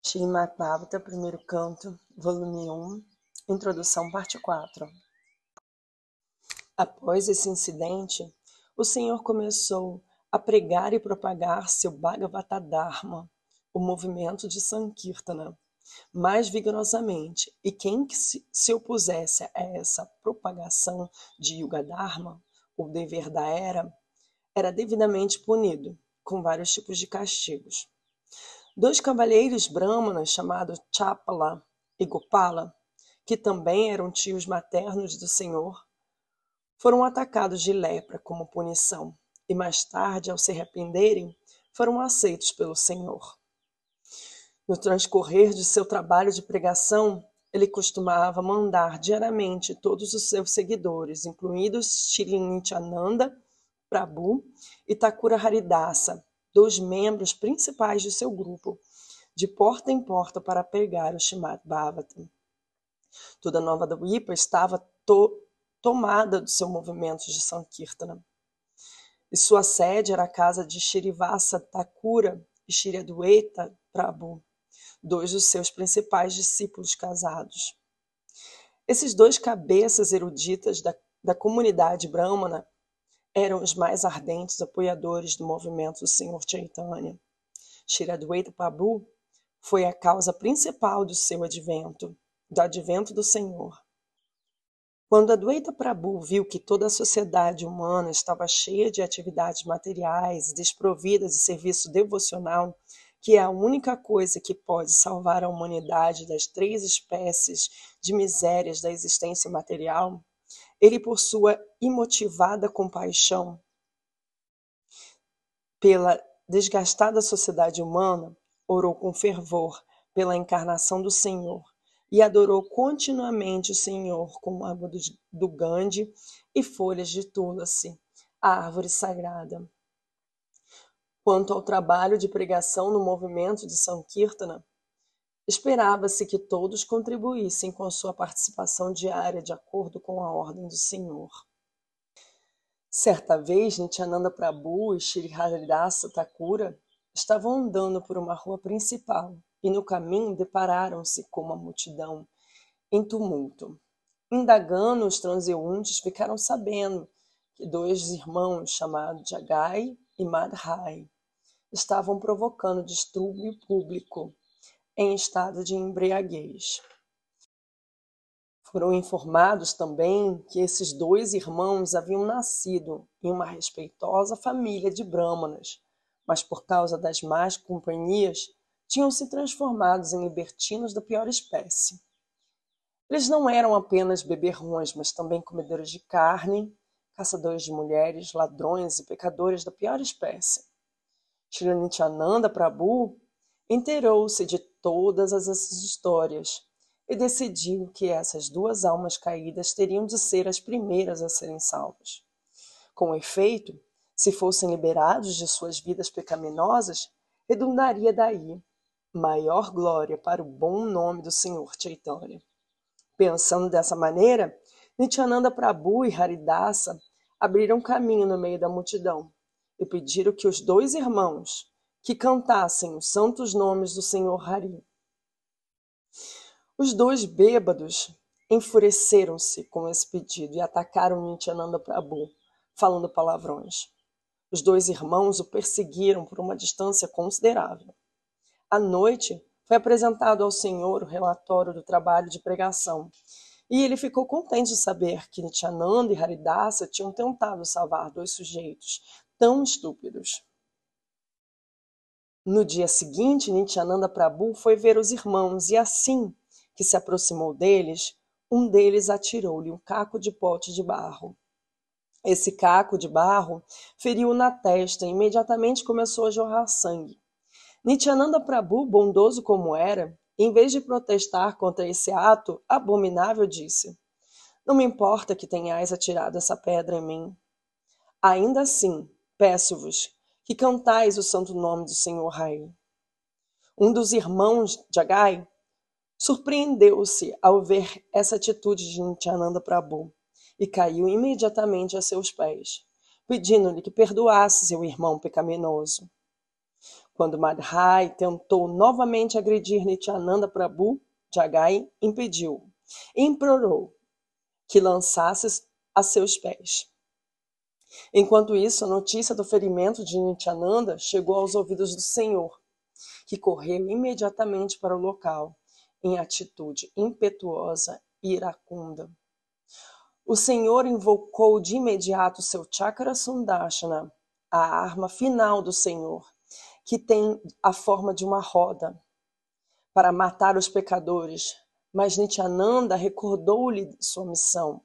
Srimad Bhagavata, primeiro canto, volume 1, introdução, parte 4. Após esse incidente, o Senhor começou a pregar e propagar seu Bhagavata Dharma, o movimento de Sankirtana, mais vigorosamente, e quem se opusesse a essa propagação de Yuga Dharma, o dever da era, era devidamente punido, com vários tipos de castigos. Dois cavalheiros brahmanas chamados Chapala e Gopala, que também eram tios maternos do Senhor, foram atacados de lepra como punição e mais tarde, ao se arrependerem, foram aceitos pelo Senhor. No transcorrer de seu trabalho de pregação, ele costumava mandar diariamente todos os seus seguidores, incluídos Shri Nityananda Prabhu e Thakura Haridasa, dos membros principais de seu grupo, de porta em porta para pegar o Shimad Bhavatam. Toda a Nova Dvipa estava to tomada do seu movimento de Sankirtana. E sua sede era a casa de Shirivasa Thakura e Shiriadueta Prabhu, dois dos seus principais discípulos casados. Esses dois cabeças eruditas da, da comunidade brahmana eram os mais ardentes apoiadores do movimento do Senhor Chaitanya. Shiradwaita Prabhu foi a causa principal do seu advento, do advento do Senhor. Quando Adwaita Prabhu viu que toda a sociedade humana estava cheia de atividades materiais, desprovida de serviço devocional, que é a única coisa que pode salvar a humanidade das três espécies de misérias da existência material, ele, por sua imotivada compaixão pela desgastada sociedade humana, orou com fervor pela encarnação do Senhor e adorou continuamente o Senhor com água do, do Gandhi e folhas de tulasi, a árvore sagrada. Quanto ao trabalho de pregação no movimento de Sankirtana, Esperava-se que todos contribuíssem com sua participação diária de acordo com a ordem do Senhor. Certa vez, Nityananda Prabhu e Shri Haridasa Thakura estavam andando por uma rua principal e no caminho depararam-se com uma multidão em tumulto. Indagando, os transeuntes ficaram sabendo que dois irmãos chamados Jagai e Madhai estavam provocando distúrbio público em estado de embriaguez. Foram informados também que esses dois irmãos haviam nascido em uma respeitosa família de brâmanas, mas por causa das más companhias tinham se transformados em libertinos da pior espécie. Eles não eram apenas beberrões, mas também comedores de carne, caçadores de mulheres, ladrões e pecadores da pior espécie. Shri Nityananda Prabhu inteirou-se de todas essas histórias e decidiu que essas duas almas caídas teriam de ser as primeiras a serem salvas. Com efeito, se fossem liberados de suas vidas pecaminosas, redundaria daí maior glória para o bom nome do Senhor Chaitanya. Pensando dessa maneira, Nityananda Prabhu e Haridasa abriram caminho no meio da multidão e pediram que os dois irmãos, que cantassem os santos nomes do Senhor Hari. Os dois bêbados enfureceram-se com esse pedido e atacaram Nityananda Prabhu, falando palavrões. Os dois irmãos o perseguiram por uma distância considerável. À noite, foi apresentado ao Senhor o relatório do trabalho de pregação, e ele ficou contente de saber que Nityananda e Haridasa tinham tentado salvar dois sujeitos tão estúpidos. No dia seguinte, Nityananda Prabhu foi ver os irmãos e assim que se aproximou deles, um deles atirou-lhe um caco de pote de barro. Esse caco de barro feriu-o na testa e imediatamente começou a jorrar sangue. Nityananda Prabhu, bondoso como era, em vez de protestar contra esse ato abominável, disse: Não me importa que tenhais atirado essa pedra em mim. Ainda assim, peço-vos que cantais o santo nome do Senhor Rai. Um dos irmãos de Agai surpreendeu-se ao ver essa atitude de Nityananda Prabhu e caiu imediatamente a seus pés, pedindo-lhe que perdoasse seu irmão pecaminoso. Quando Madhai tentou novamente agredir Nityananda Prabhu, Jagai impediu e implorou que lançasse a seus pés. Enquanto isso, a notícia do ferimento de Nityananda chegou aos ouvidos do Senhor, que correu imediatamente para o local, em atitude impetuosa e iracunda. O Senhor invocou de imediato seu Chakra Sundashana, a arma final do Senhor, que tem a forma de uma roda, para matar os pecadores, mas Nityananda recordou-lhe sua missão.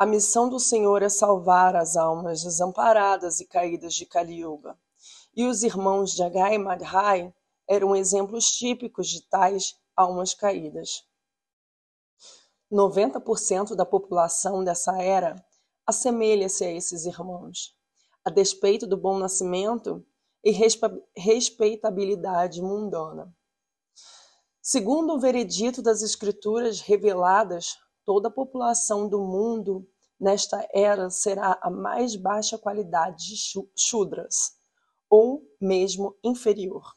A missão do Senhor é salvar as almas desamparadas e caídas de Kali Yuga. E os irmãos Jagai e Madhai eram exemplos típicos de tais almas caídas. 90% da população dessa era assemelha-se a esses irmãos, a despeito do bom nascimento e respeitabilidade mundana. Segundo o veredito das Escrituras reveladas, toda a população do mundo nesta era será a mais baixa qualidade de Shudras, ou mesmo inferior.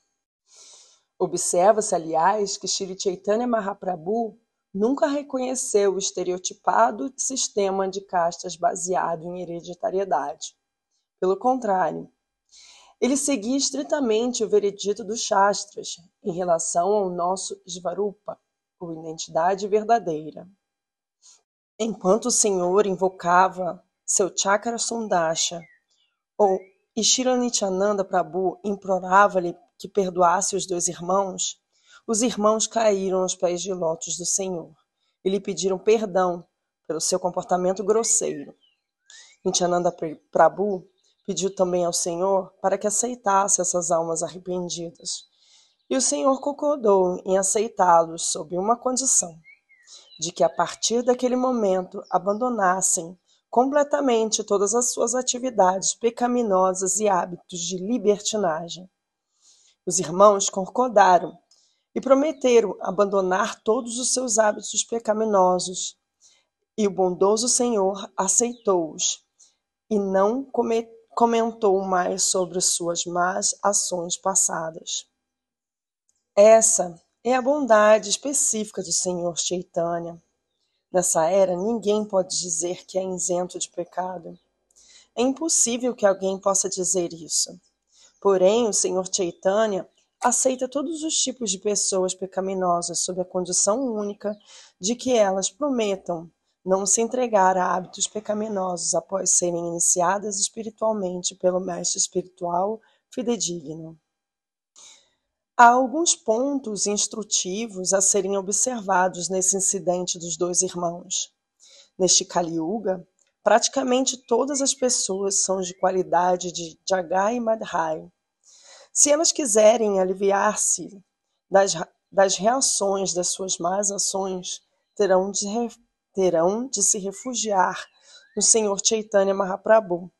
Observa-se, aliás, que Shri Chaitanya Mahaprabhu nunca reconheceu o estereotipado sistema de castas baseado em hereditariedade. Pelo contrário, ele seguia estritamente o veredito dos Shastras em relação ao nosso Svarupa, ou identidade verdadeira. Enquanto o Senhor invocava seu Chakra Sundasha, ou Ishiranityananda Prabhu implorava-lhe que perdoasse os dois irmãos, os irmãos caíram aos pés de lótus do Senhor e lhe pediram perdão pelo seu comportamento grosseiro. Nityananda Prabhu Pediu também ao Senhor para que aceitasse essas almas arrependidas. E o Senhor concordou em aceitá-los sob uma condição: de que a partir daquele momento abandonassem completamente todas as suas atividades pecaminosas e hábitos de libertinagem. Os irmãos concordaram e prometeram abandonar todos os seus hábitos pecaminosos. E o bondoso Senhor aceitou-os e não comentou mais sobre suas más ações passadas. Essa é a bondade específica do Senhor Chaitanya. Nessa era, ninguém pode dizer que é isento de pecado. É impossível que alguém possa dizer isso. Porém, o Senhor Chaitanya aceita todos os tipos de pessoas pecaminosas sob a condição única de que elas prometam não se entregar a hábitos pecaminosos após serem iniciadas espiritualmente pelo mestre espiritual fidedigno. Há alguns pontos instrutivos a serem observados nesse incidente dos dois irmãos. Neste Kali Yuga, praticamente todas as pessoas são de qualidade de Jagai Madhai. Se elas quiserem aliviar-se das, das reações das suas más ações, terão de terão de se refugiar no Senhor Chaitanya Mahaprabhu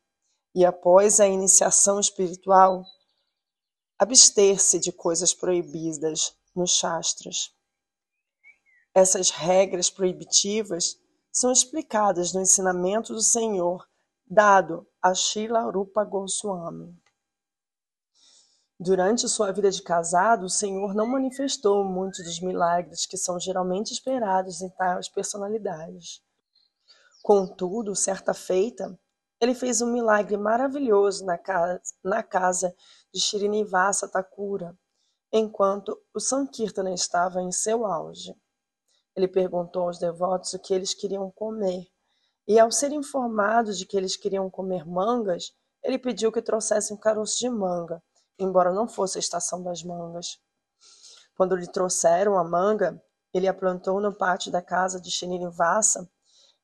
e, após a iniciação espiritual, abster-se de coisas proibidas nos Shastras. Essas regras proibitivas são explicadas no ensinamento do Senhor dado a Srila Rupa Goswami. Durante sua vida de casado, o Senhor não manifestou muitos dos milagres que são geralmente esperados em tais personalidades. Contudo, certa feita, ele fez um milagre maravilhoso na casa, na casa de Srinivasa Thakura, enquanto o Sankirtana estava em seu auge. Ele perguntou aos devotos o que eles queriam comer, e ao ser informado de que eles queriam comer mangas, ele pediu que trouxessem um caroço de manga embora não fosse a estação das mangas. Quando lhe trouxeram a manga, ele a plantou no pátio da casa de Srinivasa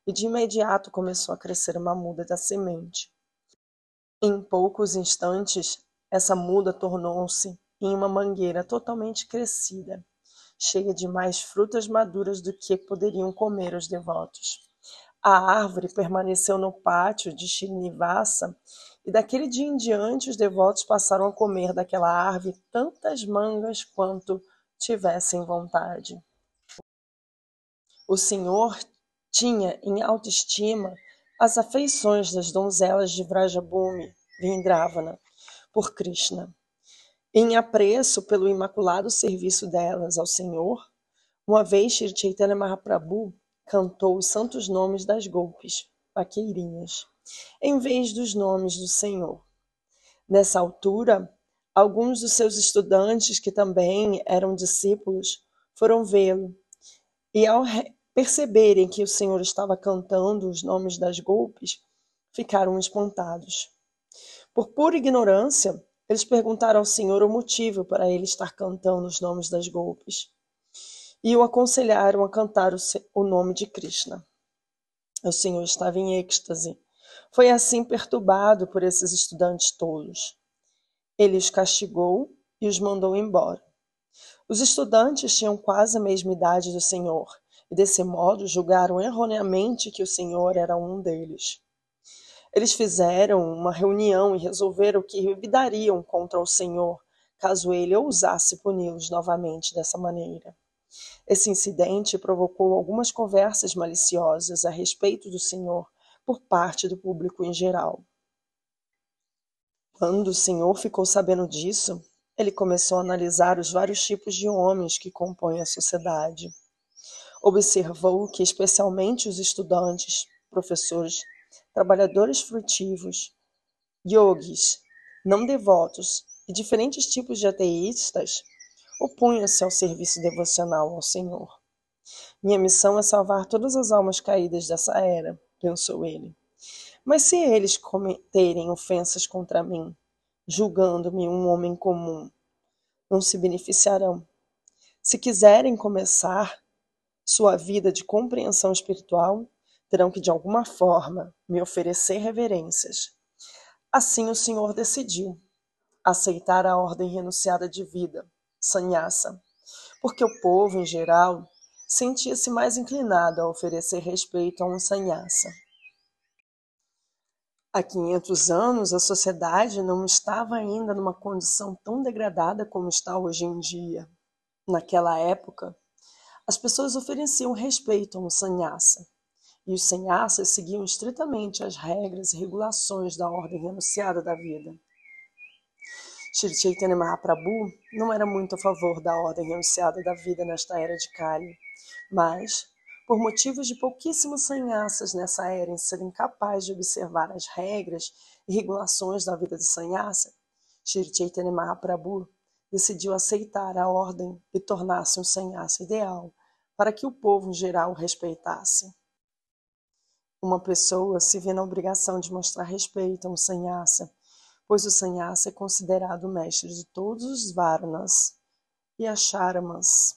e de imediato começou a crescer uma muda da semente. Em poucos instantes, essa muda tornou-se em uma mangueira totalmente crescida, cheia de mais frutas maduras do que poderiam comer os devotos. A árvore permaneceu no pátio de Srinivasa e daquele dia em diante os devotos passaram a comer daquela árvore tantas mangas quanto tivessem vontade. O Senhor tinha em autoestima as afeições das donzelas de Vrajabhumi, Vindravana, por Krishna. Em apreço pelo imaculado serviço delas ao Senhor, uma vez Shri Chaitanya Mahaprabhu cantou os santos nomes das golpes, vaqueirinhas, em vez dos nomes do Senhor. Nessa altura, alguns dos seus estudantes, que também eram discípulos, foram vê-lo, e ao perceberem que o Senhor estava cantando os nomes das golpes, ficaram espantados. Por pura ignorância, eles perguntaram ao Senhor o motivo para ele estar cantando os nomes das golpes e o aconselharam a cantar o, nome de Krishna. O Senhor estava em êxtase. Foi assim perturbado por esses estudantes tolos. Ele os castigou e os mandou embora. Os estudantes tinham quase a mesma idade do Senhor e, desse modo, julgaram erroneamente que o Senhor era um deles. Eles fizeram uma reunião e resolveram que revidariam contra o Senhor caso ele ousasse puni-los novamente dessa maneira. Esse incidente provocou algumas conversas maliciosas a respeito do Senhor por parte do público em geral. Quando o Senhor ficou sabendo disso, ele começou a analisar os vários tipos de homens que compõem a sociedade. Observou que, especialmente os estudantes, professores, trabalhadores frutivos, yogis, não devotos e diferentes tipos de ateístas opunham-se ao serviço devocional ao Senhor. Minha missão é salvar todas as almas caídas dessa era, pensou ele. Mas se eles cometerem ofensas contra mim, julgando-me um homem comum, não se beneficiarão. Se quiserem começar sua vida de compreensão espiritual, terão que de alguma forma me oferecer reverências. Assim o Senhor decidiu aceitar a ordem renunciada de vida, sannyasa, porque o povo em geral sentia-se mais inclinado a oferecer respeito a um sannyasa. Há 500 anos, a sociedade não estava ainda numa condição tão degradada como está hoje em dia. Naquela época, as pessoas ofereciam respeito a um sannyasa, e os sannyasas seguiam estritamente as regras e regulações da ordem renunciada da vida. Shri Chaitanya Mahaprabhu não era muito a favor da ordem renunciada da vida nesta era de Kali, mas, por motivos de pouquíssimos sannyasas nessa era em serem capazes de observar as regras e regulações da vida de sannyasa, Shri Chaitanya Mahaprabhu decidiu aceitar a ordem e tornar-se um sannyasa ideal para que o povo em geral o respeitasse. Uma pessoa se vê na obrigação de mostrar respeito a um sannyasa, pois o sannyasa é considerado o mestre de todos os varnas e acharmas.